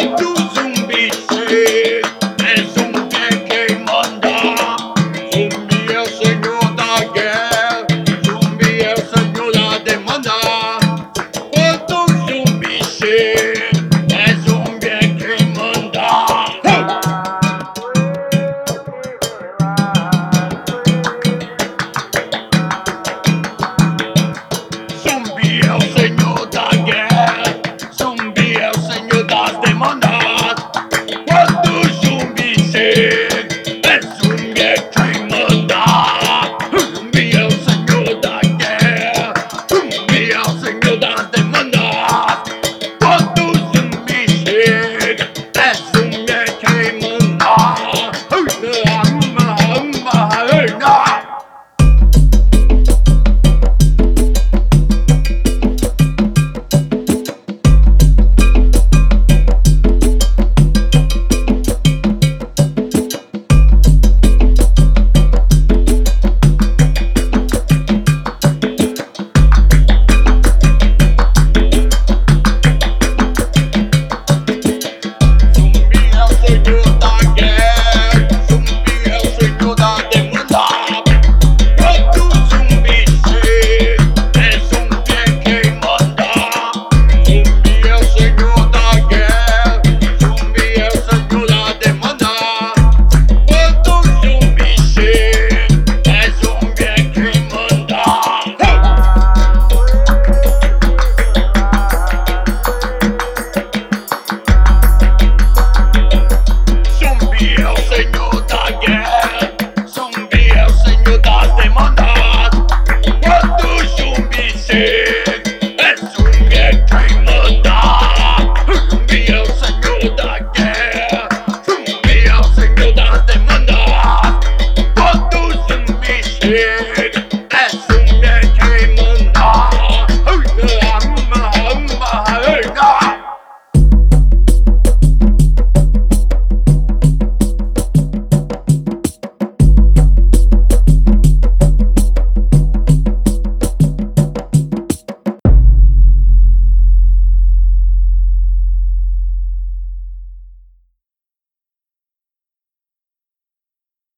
Do